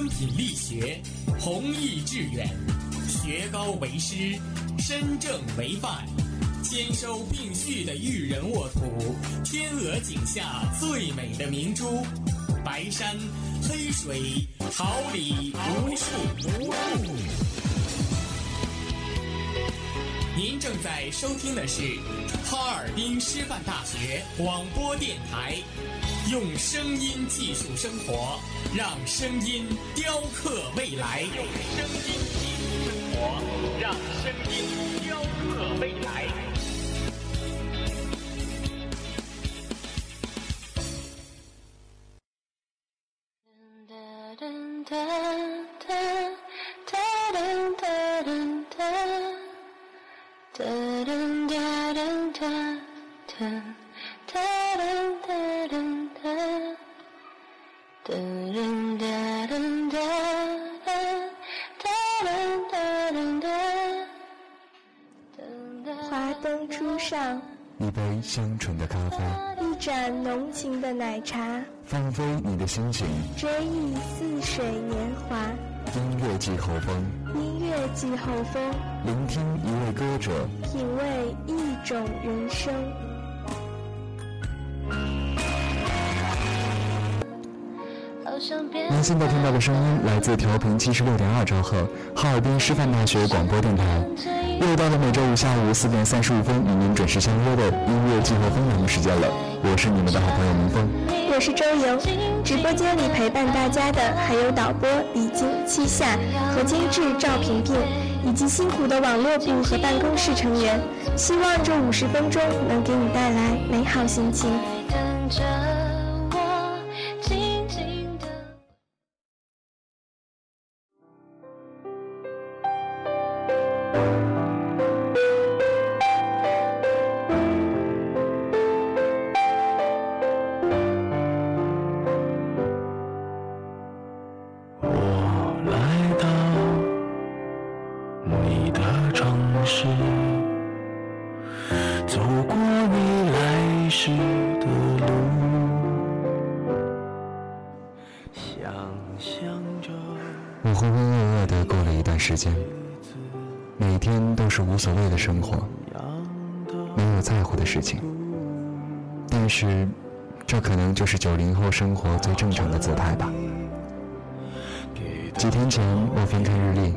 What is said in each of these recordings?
敦品力学，弘毅致远，学高为师，身正为范，兼收并蓄的育人沃土，天鹅颈下最美的明珠，白山黑水，桃李无数。您正在收听的是哈尔滨师范大学广播电台，用声音技术生活，让声音雕刻未来。用声音技术生活，让声音奶茶，放飞你的心情，追忆似水年华。音乐季候风，音乐季候风，聆听一位歌者，品味一种人生。您现在听到的声音来自调频七十六点二兆赫，哈尔滨师范大学广播电台。又到了每周五下午四点三十五分与您准时相约的音乐季候风栏目时间了，我是你们的好朋友明峰，我是周莹。直播间里陪伴大家的还有导播李晶、七夏和监制赵萍萍，以及辛苦的网络部和办公室成员。希望这五十分钟能给你带来美好心情。生活，没有在乎的事情。但是，这可能就是九零后生活最正常的姿态吧。几天前，我翻看日历，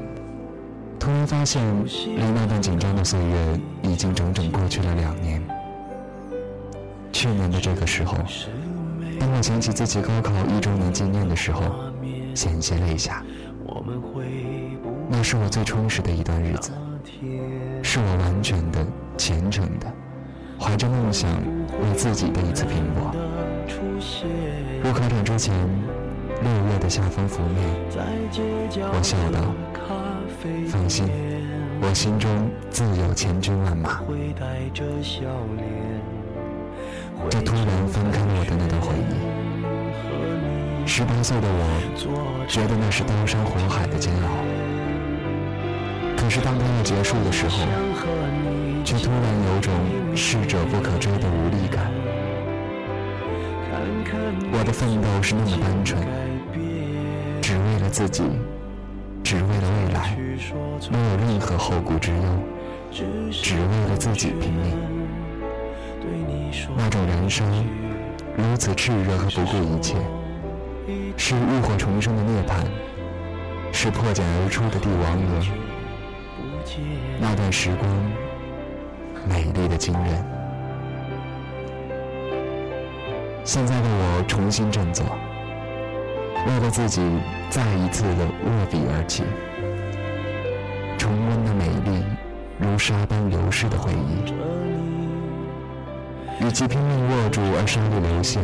突然发现，离那段紧张的岁月已经整整过去了两年。去年的这个时候，当我想起自己高考一周年纪念的时候，险些泪下。那是我最充实的一段日子，是我完全的、虔诚的，怀着梦想为自己的一次拼搏。入考场之前。六月的夏风拂面，我笑道：“放心，我心中自有千军万马。”这突然翻开了我的那段回忆。十八岁的我，觉得那是刀山火海的煎熬。可是当它要结束的时候，却突然有种逝者不可追的无力感。我的奋斗是那么单纯，只为了自己，只为了未来，没有任何后顾之忧，只为了自己拼命。那种燃烧，如此炽热和不顾一切，是浴火重生的涅槃，是破茧而出的帝王蛾。那段时光，美丽的惊人。现在的我重新振作，为了自己再一次的握笔而起，重温的美丽如沙般流逝的回忆。与其拼命握住而沙粒流泻，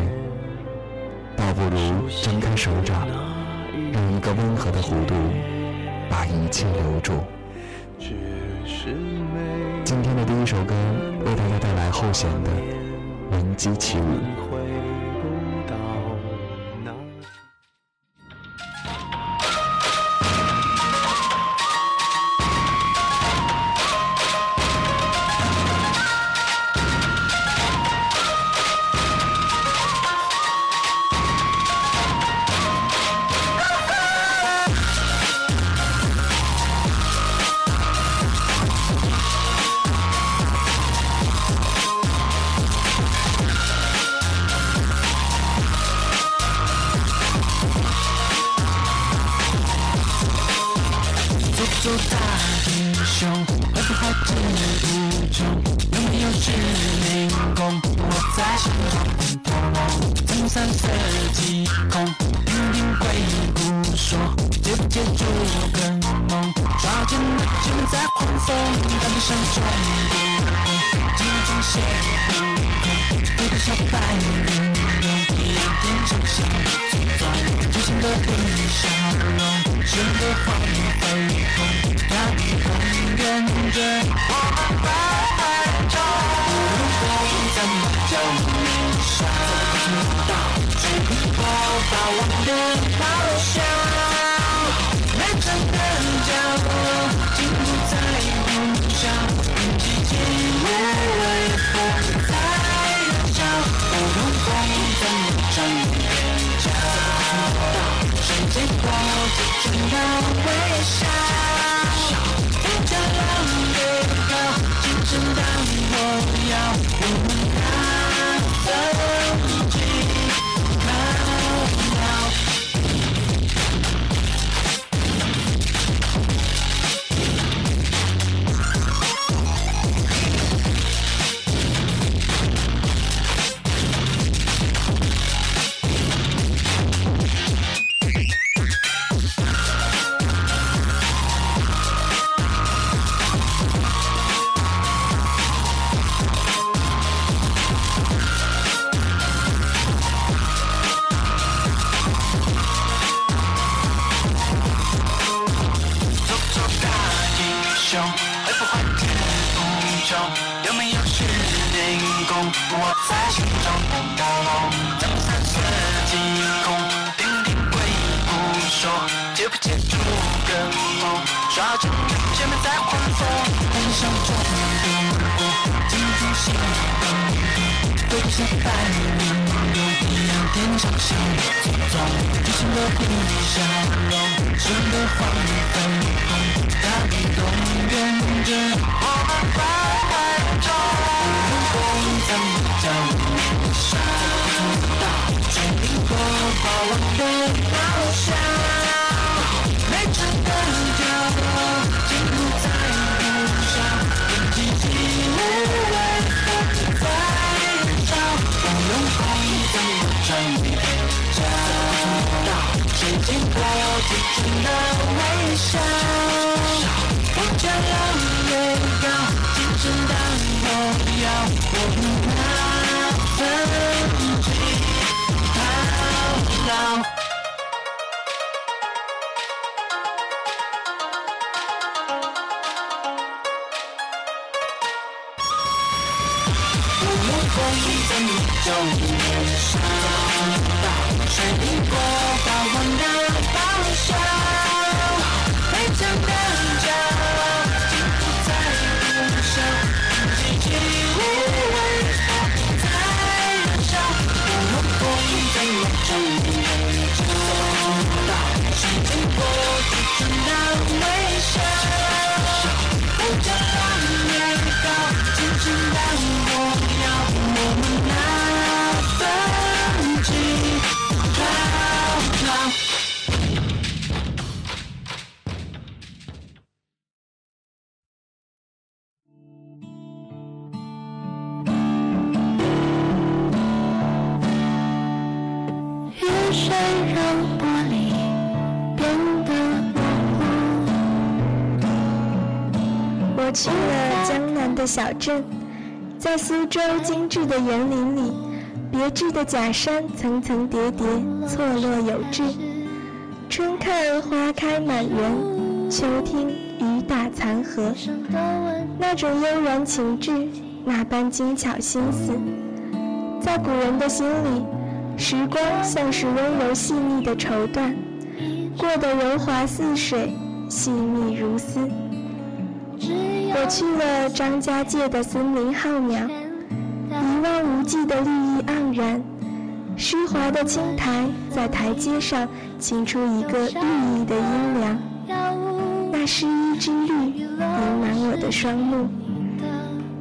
倒不如张开手掌，用一个温和的弧度把一切留住。今天的第一首歌为大家带来后弦的《闻鸡起舞》。刷屏到追，把我的号消。每场的角落记录在路上，日记积累的悲伤，我用光棍追你。找到时间，保留最真的微笑。我去了江南的小镇，在苏州精致的园林里，别致的假山层层叠叠，错落有致。春看花开满园，秋听雨打残荷，那种悠然情致，那般精巧心思，在古人的心里时光像是温柔细腻的绸缎，过得柔滑似水，细腻如丝。我去了张家界的森林浩渺，一望无际的绿意盎然，湿滑的青苔在台阶上倾出一个绿意的阴凉。那诗一之绿盈满我的双目，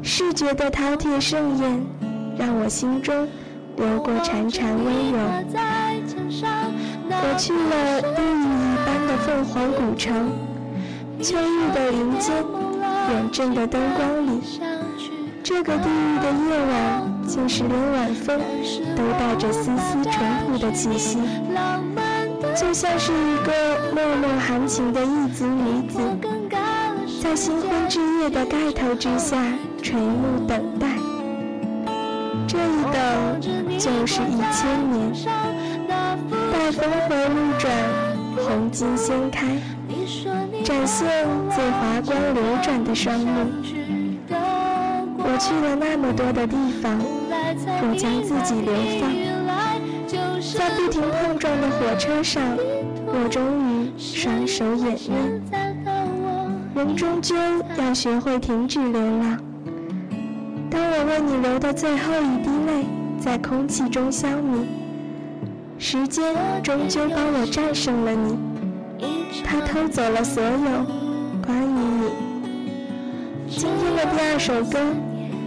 视觉的饕餮盛宴让我心中。流过潺潺温柔，我去了淤泥一般的凤凰古城。秋日的林间，远镇的灯光里，这个地域的夜晚，竟是连晚风都带着丝丝淳朴的气息，就像是一个脉脉含情的异族女子，在新婚之夜的盖头之下垂暮等待。这一等。就是一千年，待峰回路转，红巾掀开。展现最华光流转的双目。我去了那么多的地方，我将自己流放，在不停碰撞的火车上，我终于双手掩面。人终究要学会停止流浪。当我为你流的最后一滴泪在空气中消弭，时间终究帮我战胜了你。他偷走了所有关于你。今天的第二首歌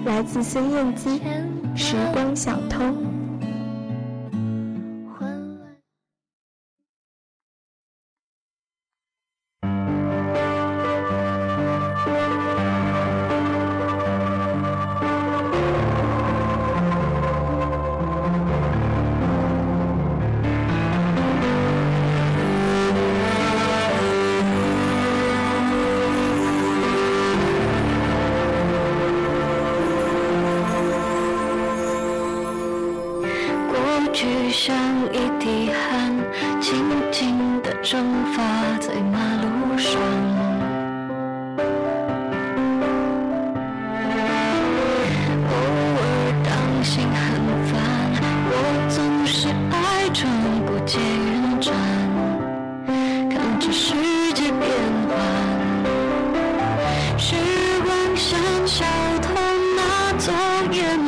来自孙燕姿，《时光小偷》。这世界变化，时光像小偷，拿走眼。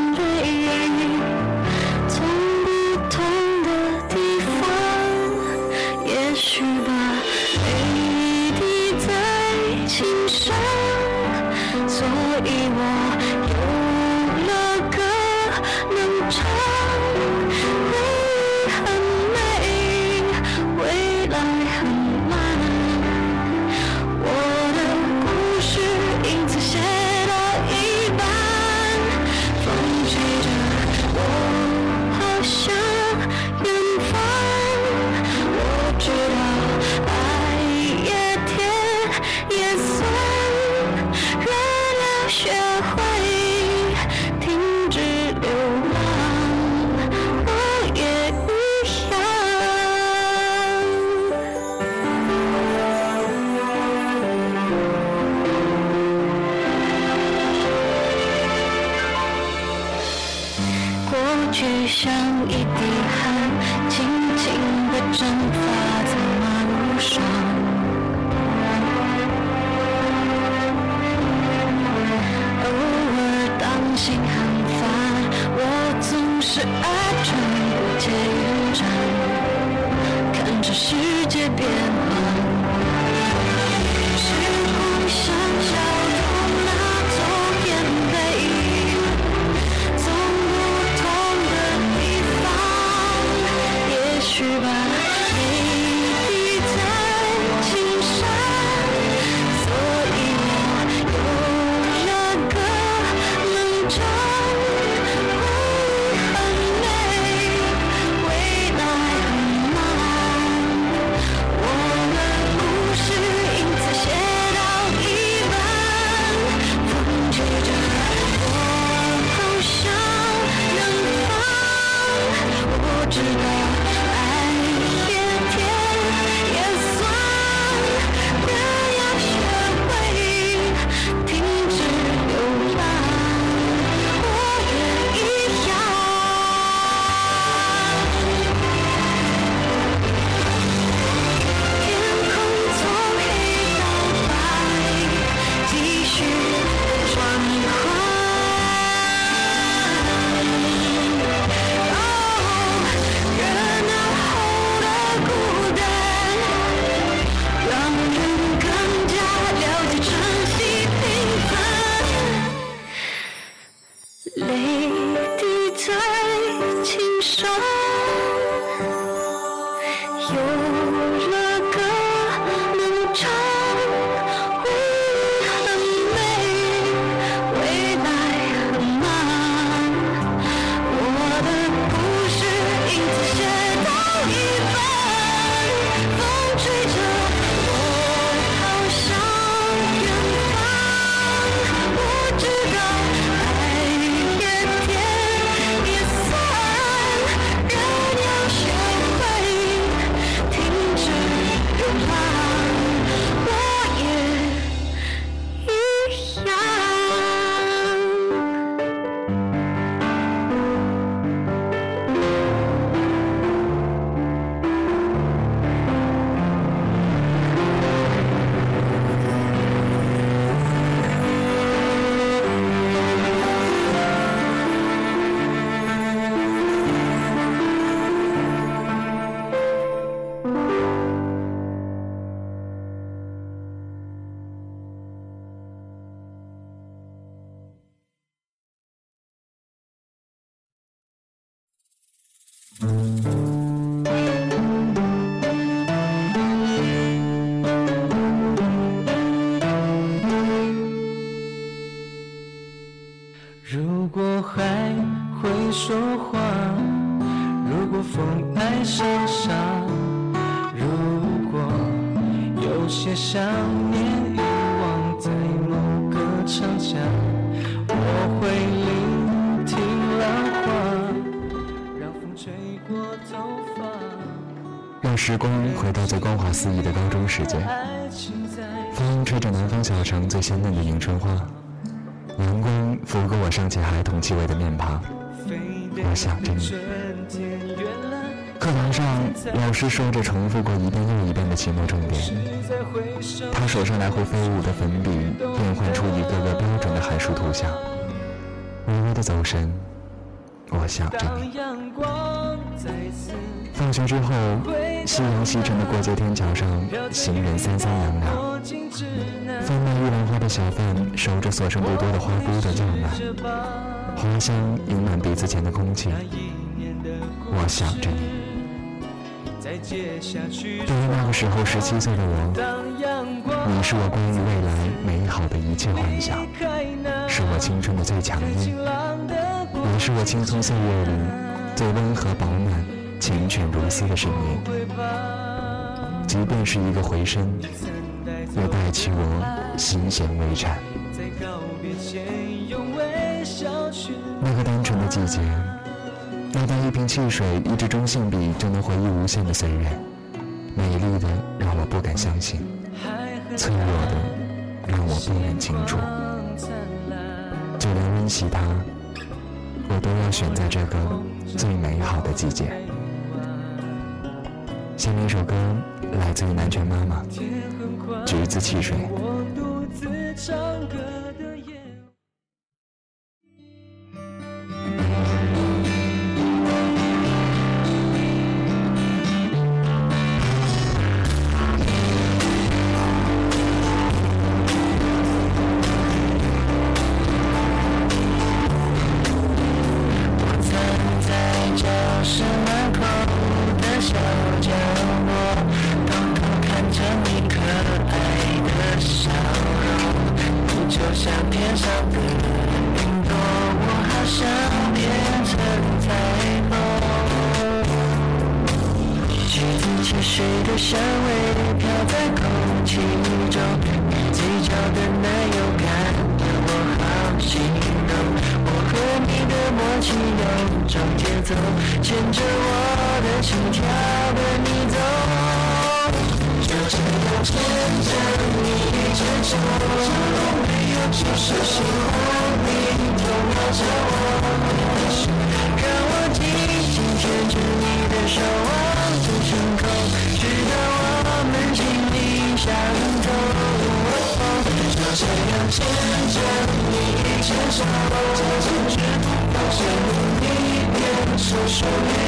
时光回到最光滑肆意的高中时节，风吹着南方小城最鲜嫩的迎春花，阳光拂过我尚且孩童气味的面庞。我想着你，课堂上，老师说着重复过一遍又一遍的期末重点，他手上来回飞舞的粉笔变换出一个个标准的函数图像。微微的走神，我想着你。放学之后，夕阳西沉的过街天桥上，行人三三两两。贩卖玉兰花的小贩守着所剩不多的花菇的叫卖，花香盈满鼻子前的空气。我想着你。对于那个时候十七岁的我，你是我关于未来美好的一切幻想，是我青春的最强音，你是我青葱岁月里最温和饱满、缱绻如丝的声音。即便是一个回声，也带起我心弦微颤。那个单纯的季节，那段一瓶汽水、一支中性笔就能回忆无限的岁月，美丽的让我不敢相信，脆弱的让我不忍清楚。就连温习它，我都要选在这个最美好的季节。下面一首歌来自于南拳妈妈，《橘子汽水》。变成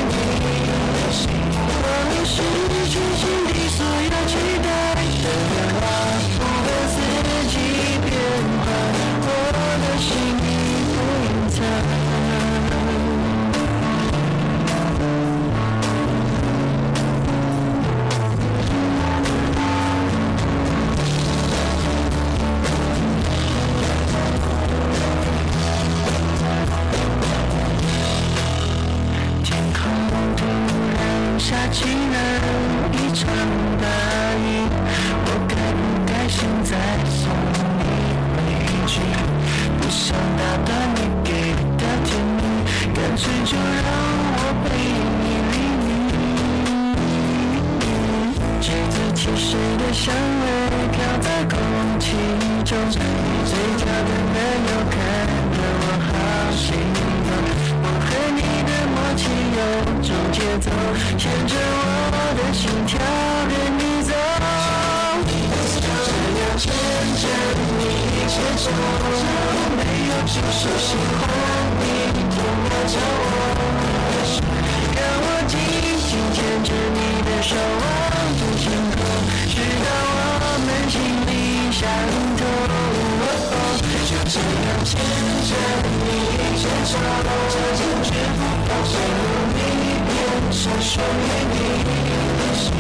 属于你的心。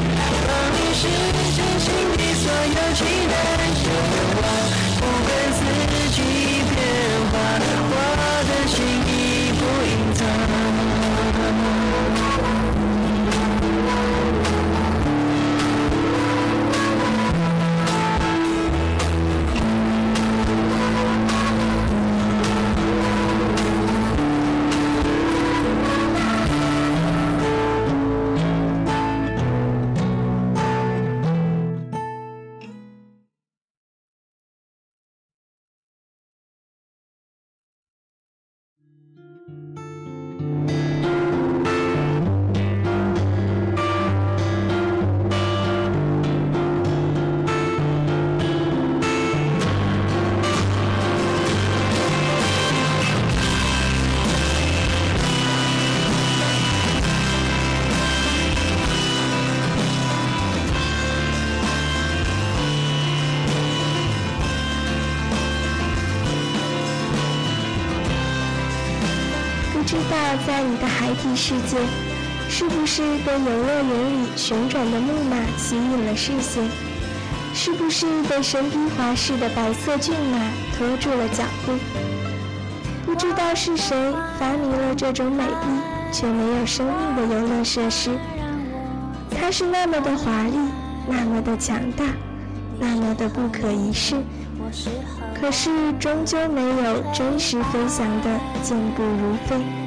帮你实现心底所有期待的愿望，世界，是不是被游乐园里旋转的木马吸引了视线？是不是被身披华饰的白色骏马拖住了脚步？不知道是谁发明了这种美丽却没有生命的游乐设施，它是那么的华丽，那么的强大，那么的不可一世。可是终究没有真实飞翔的健步如飞。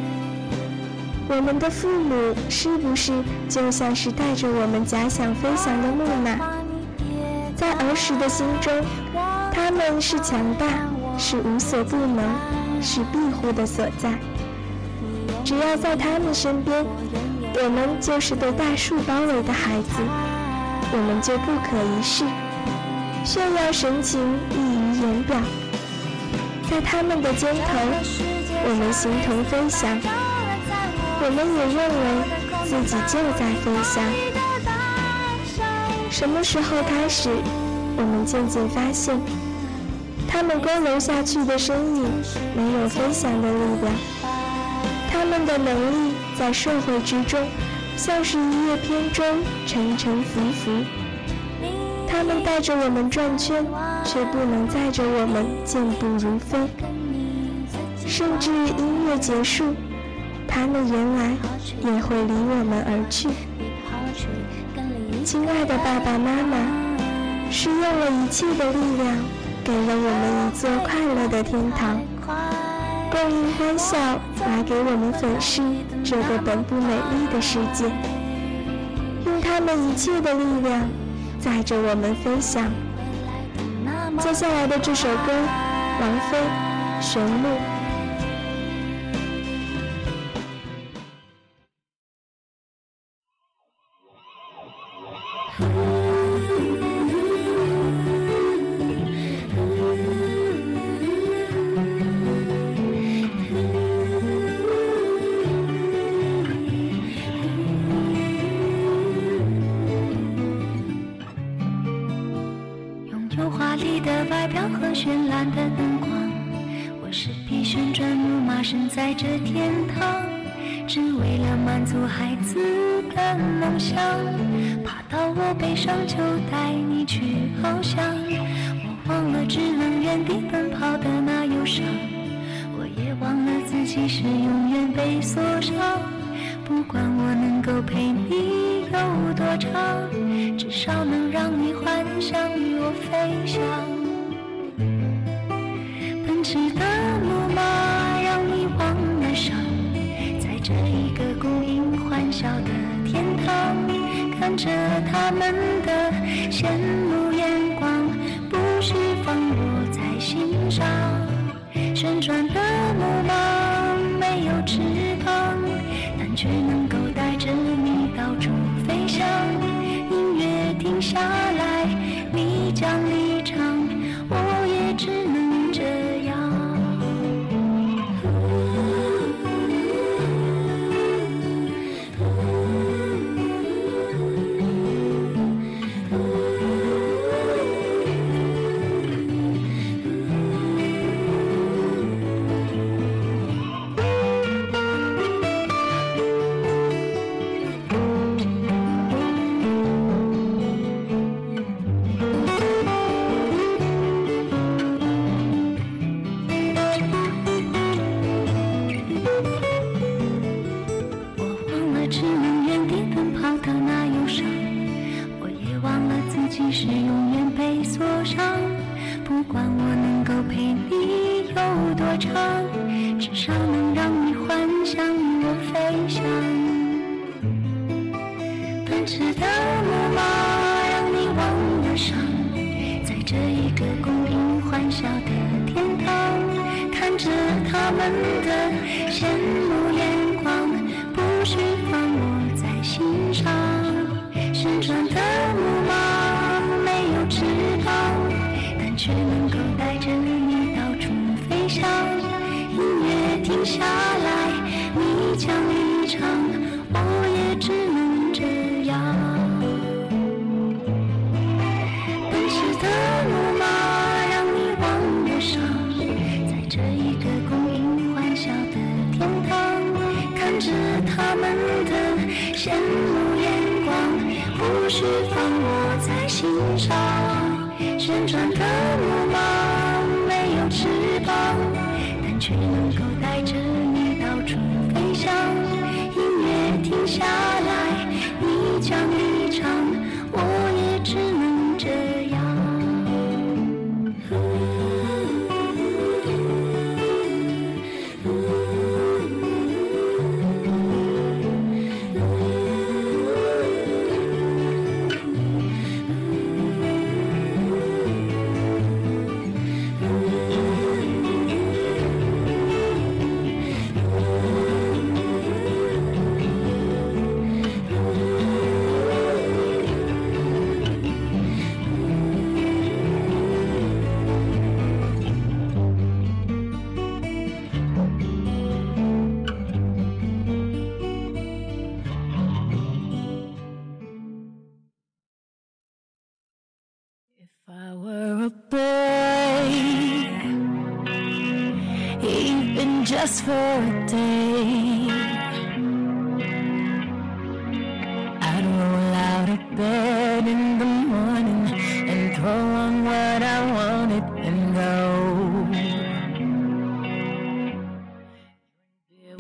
我们的父母是不是就像是带着我们假想飞翔的木马？在儿时的心中，他们是强大，是无所不能，是庇护的所在。只要在他们身边，我们就是被大树包围的孩子，我们就不可一世，炫耀神情溢于言表。在他们的肩头，我们形同飞翔，我们也认为自己就在飞翔。什么时候开始，我们渐渐发现，他们佝偻下去的身影没有飞翔的力量，他们的能力在社会之中，像是一叶扁舟，沉沉浮浮。他们带着我们转圈，却不能载着我们健步如飞。甚至音乐结束，他们原来也会离我们而去。亲爱的爸爸妈妈，是用了一切的力量，给了我们一座快乐的天堂，供应欢笑来给我们粉饰这个本不美丽的世界，用他们一切的力量，载着我们飞翔。接下来的这首歌，王菲，《旋律》。羡慕眼光不需放我在心上旋转的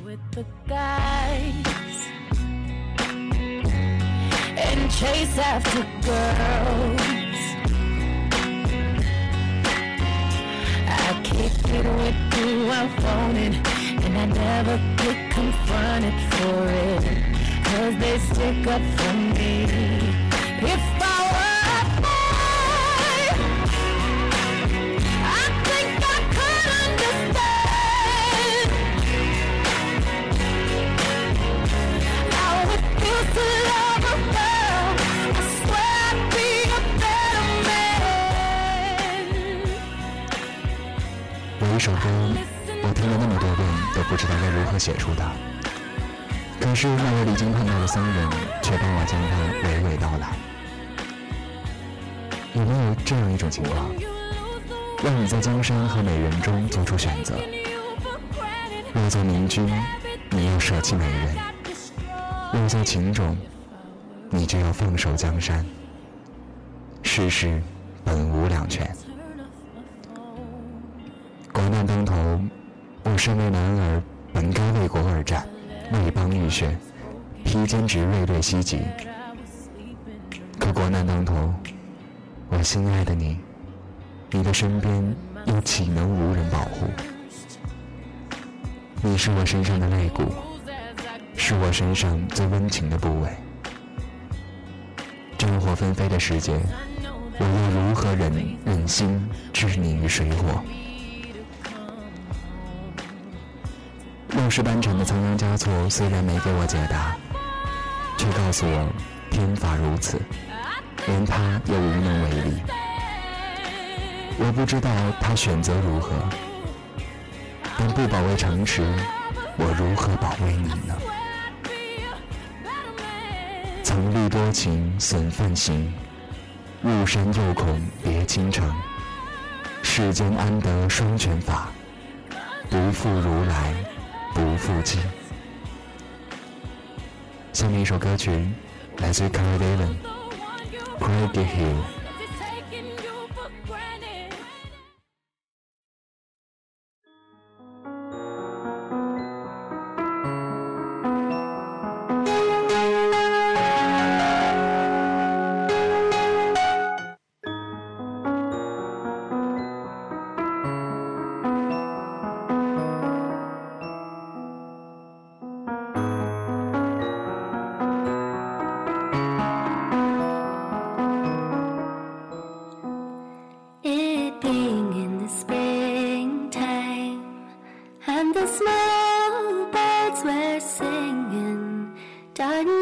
with the guys and chase after girls. I kick it with who I wanted, and I never get confronted for it. Cause they stick up for me. If 有一首歌，我听了那么多遍都不知道该如何写出它，可是那位离经叛道的僧人却帮我将它娓娓道来。有没有这样一种情况，让你在江山和美人中做出选择？若做明君，你要舍弃美人；若做情种，你就要放手江山。世事本无两全。国难当头，我身为男儿，本该为国而战，为邦浴血，披坚执锐对西极。可国难当头，我心爱的你，你的身边又岂能无人保护？你是我身上的肋骨，是我身上最温情的部位。战火纷飞的世界，我又如何忍忍心置你于水火？乱世般沉的仓央嘉措虽然没给我解答，却告诉我天法如此，连他也无能为力。我不知道他选择如何，但不保卫城池，我如何保卫你呢？曾虑多情损梵行，入山又恐别倾城。世间安得双全法？不负如来不负卿。下面一首歌曲来自于 c a r l Dylan，《Craig Hill》。Darn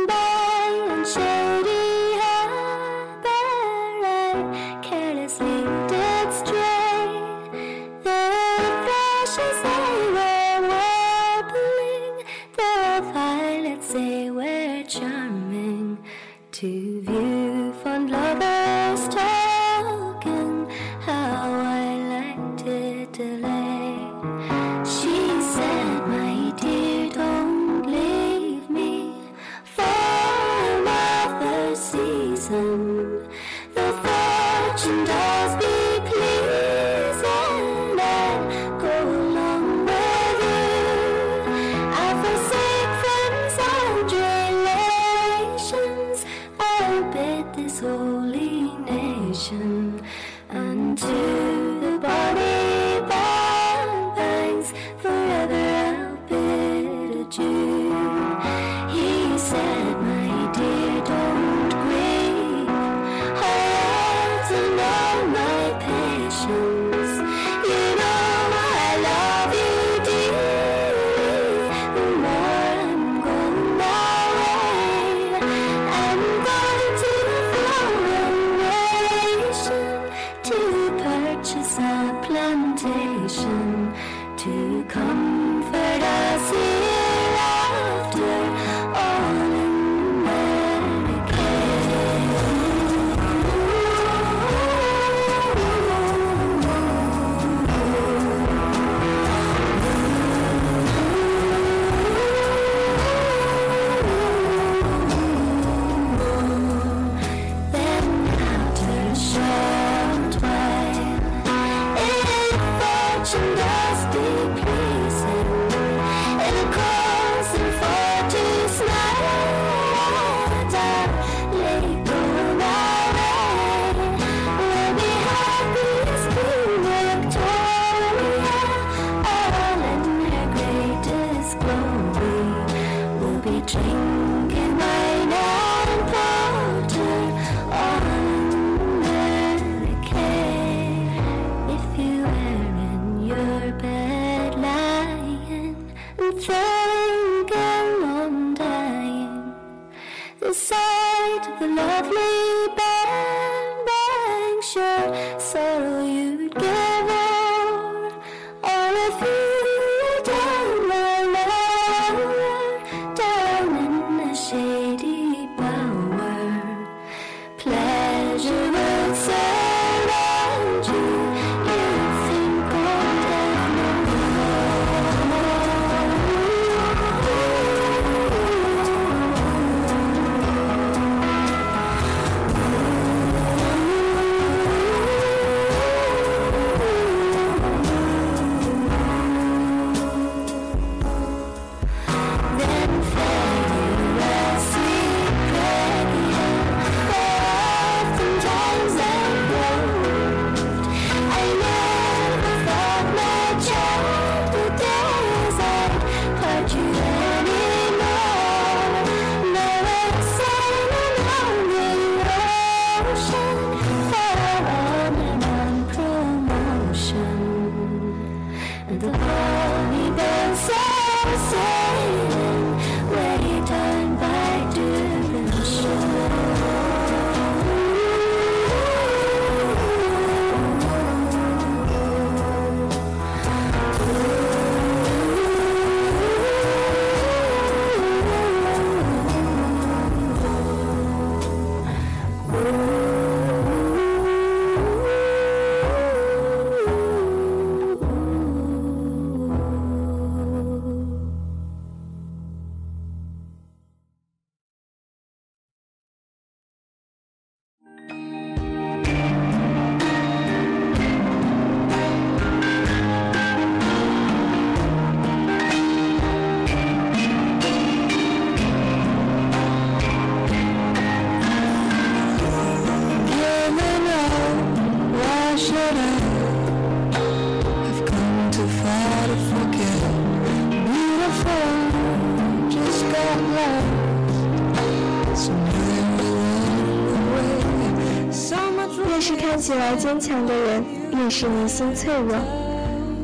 越是看起来坚强的人，越是内心脆弱。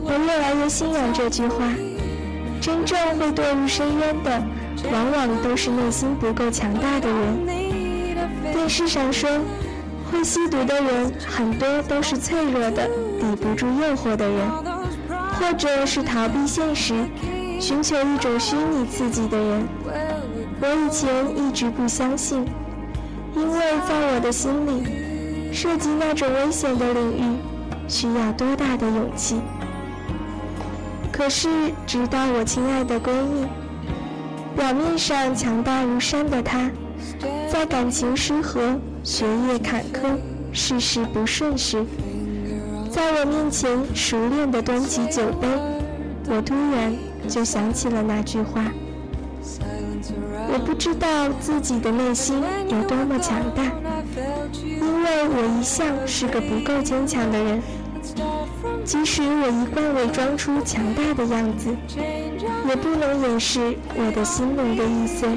我越来越信仰这句话：真正会堕入深渊的，往往都是内心不够强大的人。电视上说，会吸毒的人很多都是脆弱的，抵不住诱惑的人，或者是逃避现实，寻求一种虚拟刺激的人。我以前一直不相信，因为在我的心里，涉及那种危险的领域，需要多大的勇气。可是，直到我亲爱的闺蜜，表面上强大如山的她，在感情失和、学业坎坷、事事不顺时，在我面前熟练地端起酒杯，我突然就想起了那句话：我不知道自己的内心有多么强大，因为我一向是个不够坚强的人。即使我一贯伪装出强大的样子，也不能掩饰我的心灵的易碎。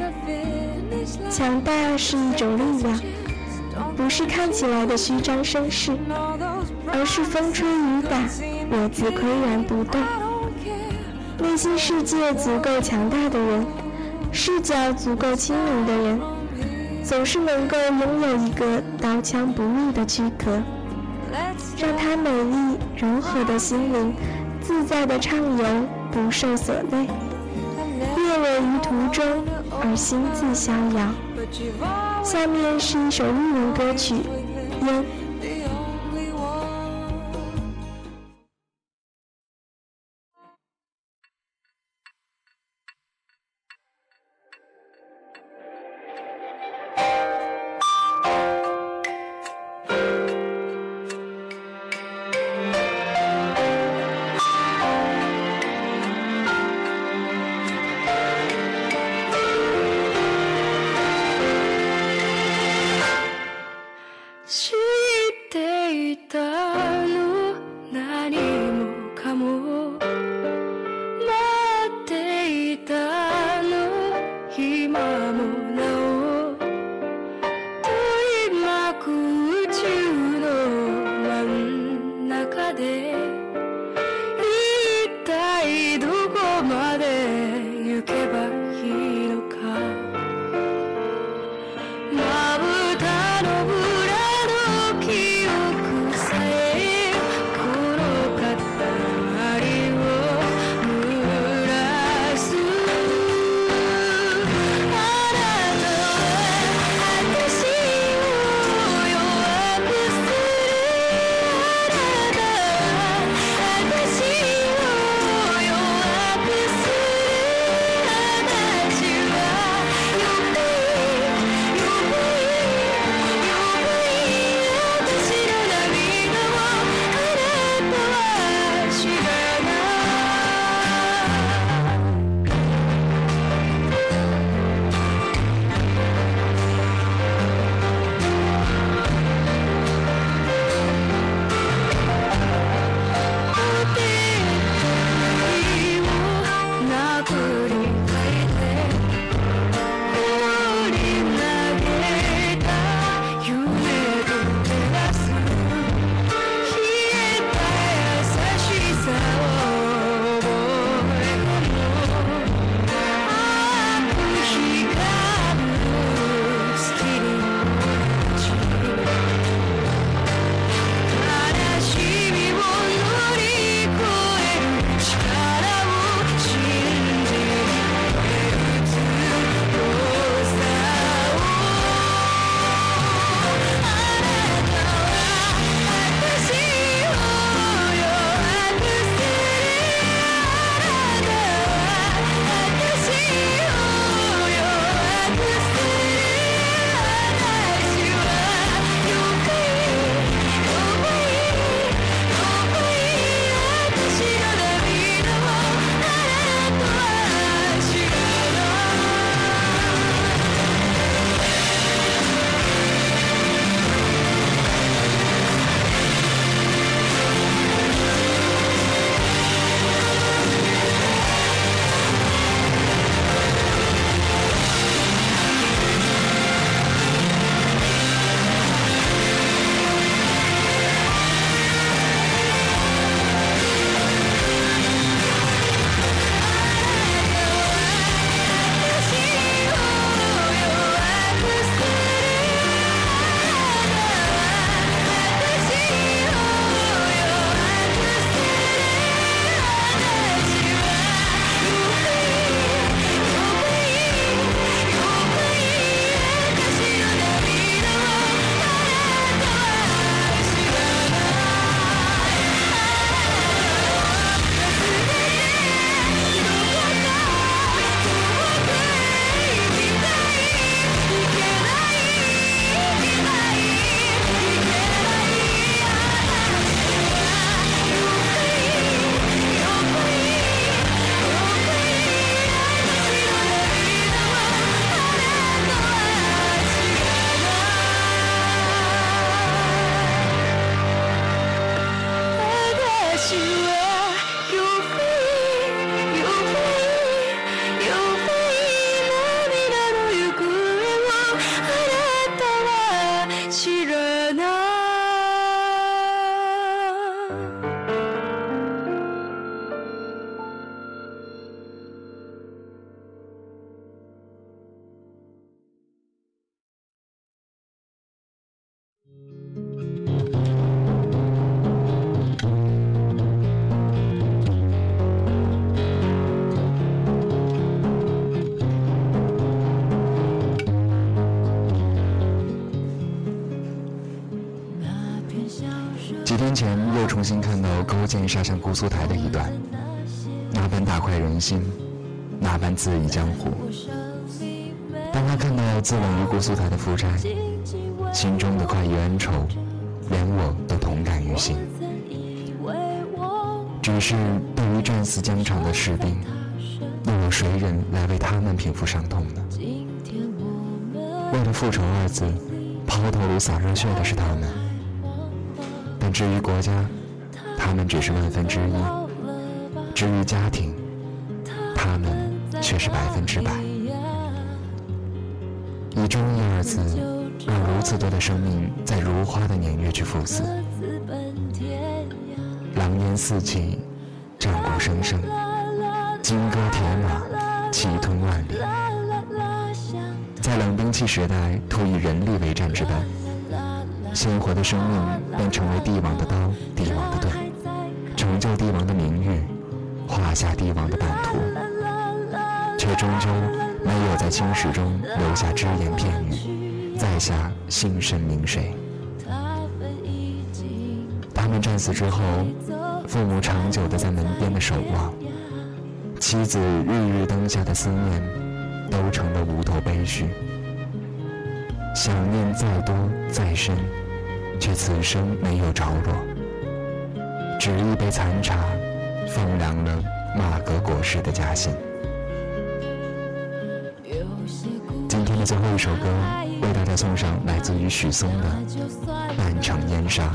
强大是一种力量，不是看起来的虚张声势，而是风吹雨打，我自岿然不动。内心世界足够强大的人，视角足够清明的人，总是能够拥有一个刀枪不入的躯壳。让他美丽柔和的心灵自在的畅游，不受所累，猎人于途中而心自逍遥。下面是一首英文歌曲《烟》。看到勾践杀向姑苏台的一段，那般大快人心，那般恣意江湖。当他看到自刎于姑苏台的夫差，心中的快意恩仇，连我都同感于心。只是对于战死疆场的士兵，又有谁人来为他们平复伤痛呢？为了复仇二字，抛头颅洒热血的是他们。但至于国家，他们只是万分之一；至于家庭，他们却是百分之百。以忠义二字，让如此多的生命在如花的年月去赴死。狼烟四起，战鼓声声，金戈铁马，气吞万里。在冷兵器时代，突以人力为战之本，鲜活的生命便成为帝王的刀，成就帝王的名誉，画下帝王的版图，却终究没有在青史中留下只言片语，在下姓甚名谁。他们战死之后，父母长久的在门边的守望，妻子日日灯下的思念，都成了无头悲绪。想念再多再深，却此生没有着落。只一杯残茶，放凉了马革裹尸的家信。今天的最后一首歌，为大家送上来自于许嵩的《半城烟沙》。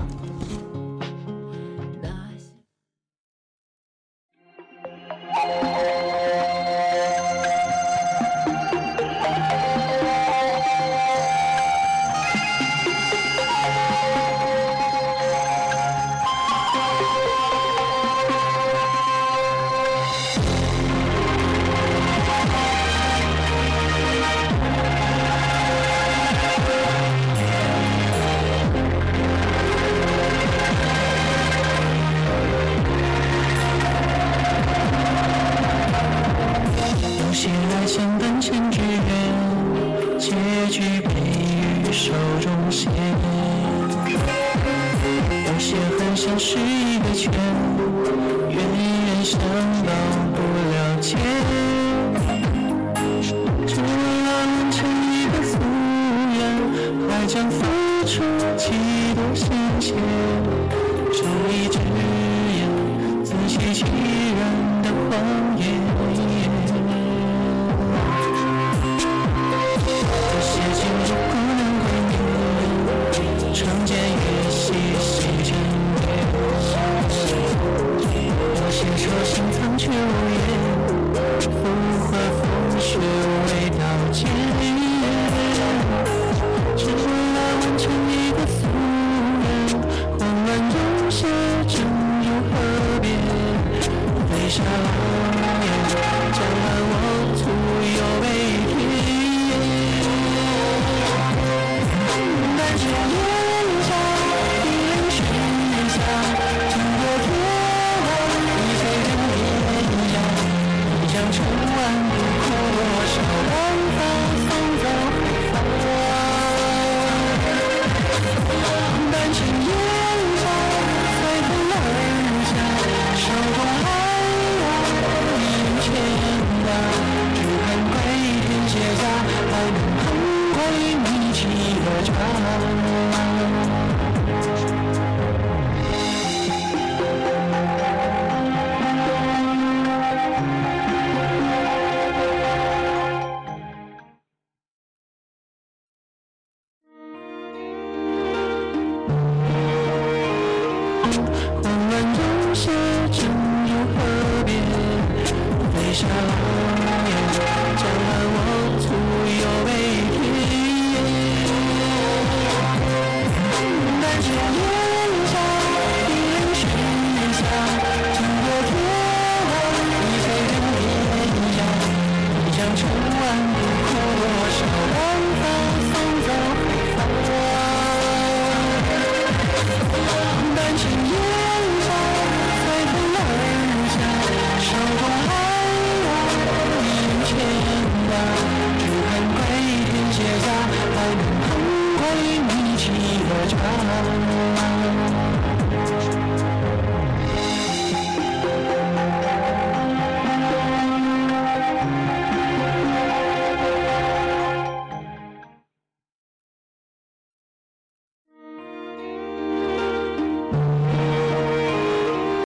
像是一个圈，冤冤相报不了解。只要完成一个夙愿，还将付出几多心血？这一只眼，自欺欺人的谎言。